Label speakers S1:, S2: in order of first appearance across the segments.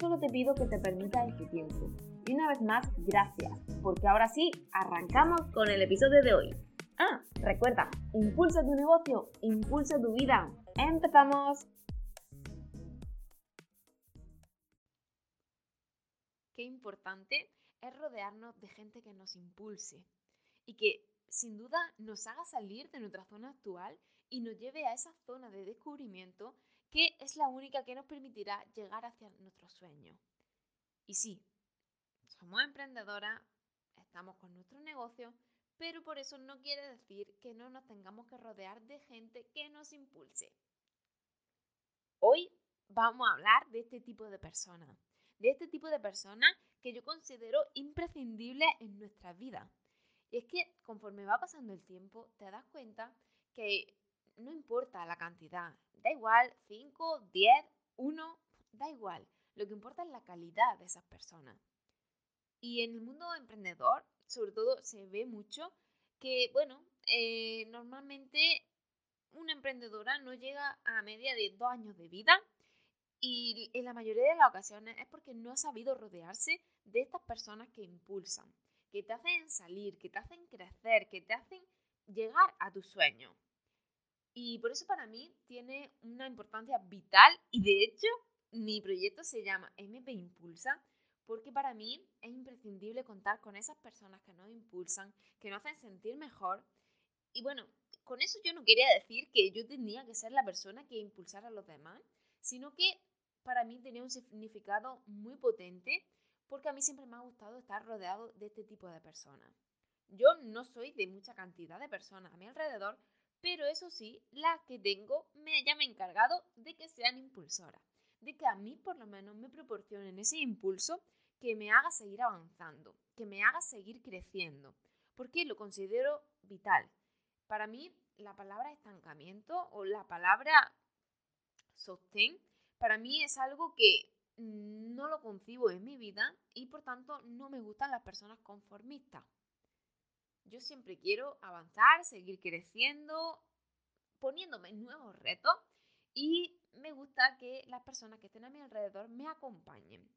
S1: solo te pido que te permitas este tiempo. Y una vez más, gracias, porque ahora sí, arrancamos con el episodio de hoy. Ah, recuerda, impulsa tu negocio, impulsa tu vida. ¡Empezamos!
S2: Qué importante es rodearnos de gente que nos impulse y que sin duda nos haga salir de nuestra zona actual y nos lleve a esa zona de descubrimiento que es la única que nos permitirá llegar hacia nuestro sueño. Y sí, somos emprendedoras, estamos con nuestro negocio, pero por eso no quiere decir que no nos tengamos que rodear de gente que nos impulse. Hoy vamos a hablar de este tipo de personas, de este tipo de personas que yo considero imprescindibles en nuestra vida. Y es que conforme va pasando el tiempo, te das cuenta que no importa la cantidad, da igual 5, 10, 1, da igual. Lo que importa es la calidad de esas personas. Y en el mundo emprendedor sobre todo se ve mucho que, bueno, eh, normalmente una emprendedora no llega a media de dos años de vida y en la mayoría de las ocasiones es porque no ha sabido rodearse de estas personas que impulsan, que te hacen salir, que te hacen crecer, que te hacen llegar a tu sueño. Y por eso para mí tiene una importancia vital y de hecho mi proyecto se llama MP Impulsa porque para mí es imprescindible contar con esas personas que nos impulsan, que nos hacen sentir mejor. Y bueno, con eso yo no quería decir que yo tenía que ser la persona que impulsara a los demás, sino que para mí tenía un significado muy potente porque a mí siempre me ha gustado estar rodeado de este tipo de personas. Yo no soy de mucha cantidad de personas a mi alrededor, pero eso sí, las que tengo me, ya me he encargado de que sean impulsoras, de que a mí por lo menos me proporcionen ese impulso que me haga seguir avanzando, que me haga seguir creciendo, porque lo considero vital. Para mí, la palabra estancamiento o la palabra sostén, para mí es algo que no lo concibo en mi vida y por tanto no me gustan las personas conformistas. Yo siempre quiero avanzar, seguir creciendo, poniéndome nuevos retos y me gusta que las personas que estén a mi alrededor me acompañen.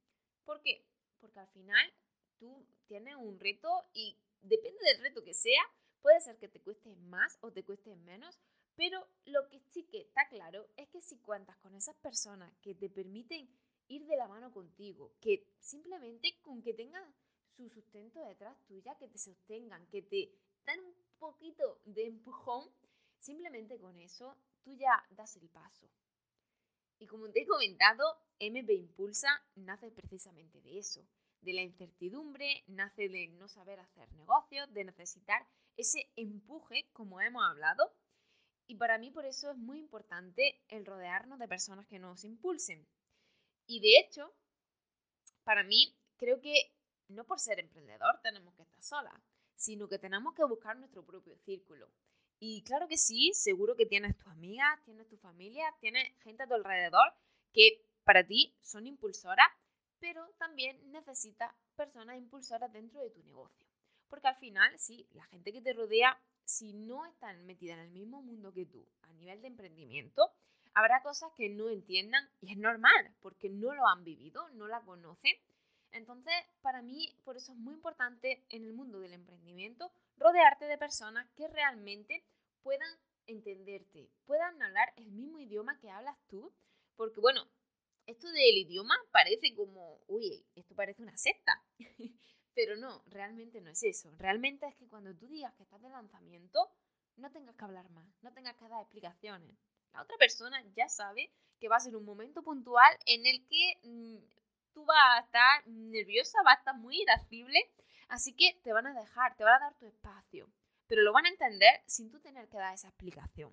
S2: ¿Por qué? porque al final tú tienes un reto y depende del reto que sea, puede ser que te cueste más o te cueste menos, pero lo que sí que está claro es que si cuentas con esas personas que te permiten ir de la mano contigo, que simplemente con que tengan su sustento detrás tuya, que te sostengan, que te dan un poquito de empujón, simplemente con eso tú ya das el paso. Y como te he comentado, MP Impulsa nace precisamente de eso, de la incertidumbre, nace de no saber hacer negocios, de necesitar ese empuje, como hemos hablado. Y para mí por eso es muy importante el rodearnos de personas que nos impulsen. Y de hecho, para mí creo que no por ser emprendedor tenemos que estar solas, sino que tenemos que buscar nuestro propio círculo. Y claro que sí, seguro que tienes tus amigas, tienes tu familia, tienes gente a tu alrededor que para ti son impulsoras, pero también necesitas personas impulsoras dentro de tu negocio. Porque al final, sí, la gente que te rodea, si no están metidas en el mismo mundo que tú a nivel de emprendimiento, habrá cosas que no entiendan y es normal, porque no lo han vivido, no la conocen. Entonces, para mí, por eso es muy importante en el mundo del emprendimiento rodearte de personas que realmente puedan entenderte, puedan hablar el mismo idioma que hablas tú, porque bueno, esto del idioma parece como, uy, esto parece una secta, pero no, realmente no es eso, realmente es que cuando tú digas que estás de lanzamiento, no tengas que hablar más, no tengas que dar explicaciones. La otra persona ya sabe que va a ser un momento puntual en el que mm, tú vas a estar nerviosa, vas a estar muy irascible, así que te van a dejar, te van a dar tu espacio pero lo van a entender sin tú tener que dar esa explicación.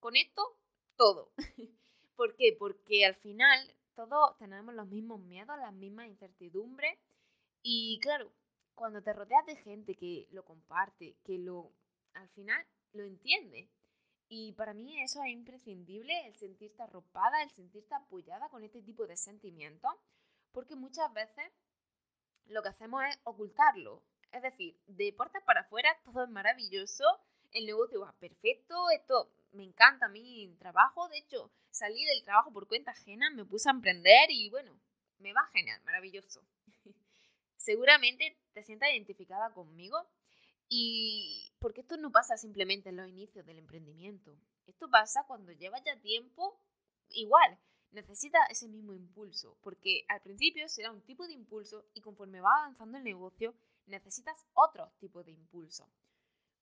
S2: Con esto, todo. ¿Por qué? Porque al final todos tenemos los mismos miedos, las mismas incertidumbres. Y claro, cuando te rodeas de gente que lo comparte, que lo al final lo entiende. Y para mí eso es imprescindible, el sentirte arropada, el sentirte apoyada con este tipo de sentimientos, porque muchas veces lo que hacemos es ocultarlo. Es decir, de puertas para afuera todo es maravilloso, el negocio va perfecto, esto me encanta a mí trabajo, de hecho salí del trabajo por cuenta ajena, me puse a emprender y bueno, me va genial, maravilloso. Seguramente te sientas identificada conmigo y porque esto no pasa simplemente en los inicios del emprendimiento, esto pasa cuando llevas ya tiempo igual, necesita ese mismo impulso, porque al principio será un tipo de impulso y conforme va avanzando el negocio necesitas otro tipo de impulso.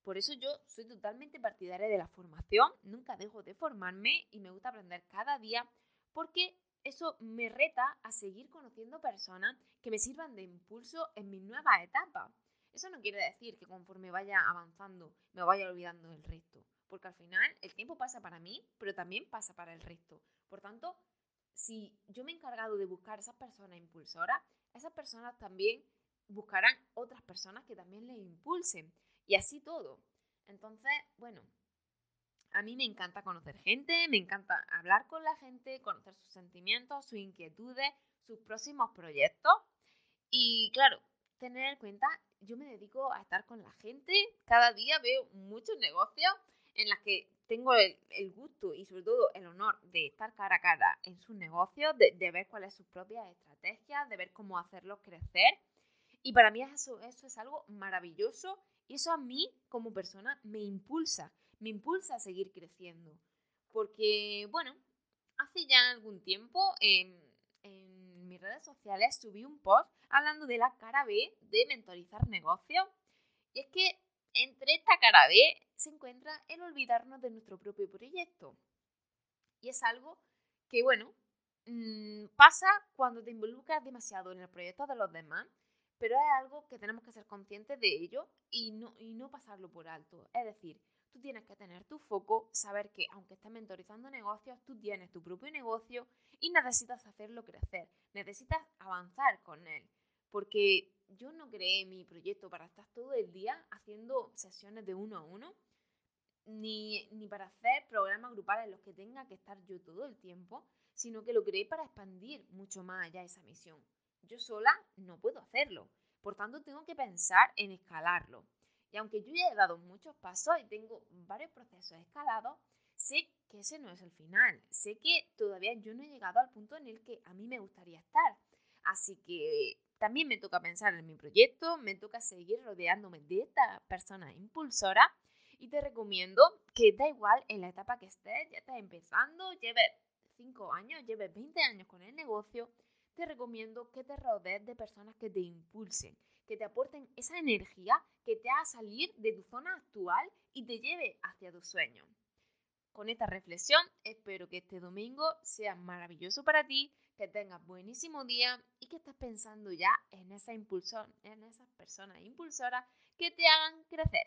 S2: Por eso yo soy totalmente partidaria de la formación, nunca dejo de formarme y me gusta aprender cada día porque eso me reta a seguir conociendo personas que me sirvan de impulso en mi nueva etapa. Eso no quiere decir que conforme vaya avanzando me vaya olvidando del resto, porque al final el tiempo pasa para mí, pero también pasa para el resto. Por tanto, si yo me he encargado de buscar esas personas impulsoras, esas personas también buscarán otras personas que también les impulsen. Y así todo. Entonces, bueno, a mí me encanta conocer gente, me encanta hablar con la gente, conocer sus sentimientos, sus inquietudes, sus próximos proyectos. Y claro, tener en cuenta, yo me dedico a estar con la gente. Cada día veo muchos negocios en los que tengo el, gusto y sobre todo el honor de estar cara a cara en sus negocios, de, ver cuáles son sus propias estrategias, de ver cómo hacerlos crecer. Y para mí eso, eso es algo maravilloso y eso a mí como persona me impulsa, me impulsa a seguir creciendo. Porque, bueno, hace ya algún tiempo en, en mis redes sociales subí un post hablando de la cara B de mentorizar negocios. Y es que entre esta cara B se encuentra el olvidarnos de nuestro propio proyecto. Y es algo que, bueno, mm, pasa cuando te involucras demasiado en el proyecto de los demás pero es algo que tenemos que ser conscientes de ello y no, y no pasarlo por alto. Es decir, tú tienes que tener tu foco, saber que aunque estés mentorizando negocios, tú tienes tu propio negocio y necesitas hacerlo crecer, necesitas avanzar con él. Porque yo no creé mi proyecto para estar todo el día haciendo sesiones de uno a uno, ni, ni para hacer programas grupales en los que tenga que estar yo todo el tiempo, sino que lo creé para expandir mucho más allá esa misión. Yo sola no puedo hacerlo. Por tanto, tengo que pensar en escalarlo. Y aunque yo ya he dado muchos pasos y tengo varios procesos escalados, sé que ese no es el final. Sé que todavía yo no he llegado al punto en el que a mí me gustaría estar. Así que también me toca pensar en mi proyecto, me toca seguir rodeándome de esta persona impulsora y te recomiendo que da igual en la etapa que estés, ya estás empezando, lleves 5 años, lleves 20 años con el negocio, te recomiendo que te rodees de personas que te impulsen, que te aporten esa energía que te haga salir de tu zona actual y te lleve hacia tu sueño. Con esta reflexión, espero que este domingo sea maravilloso para ti, que tengas buenísimo día y que estés pensando ya en esa impulsión, en esas personas impulsoras que te hagan crecer.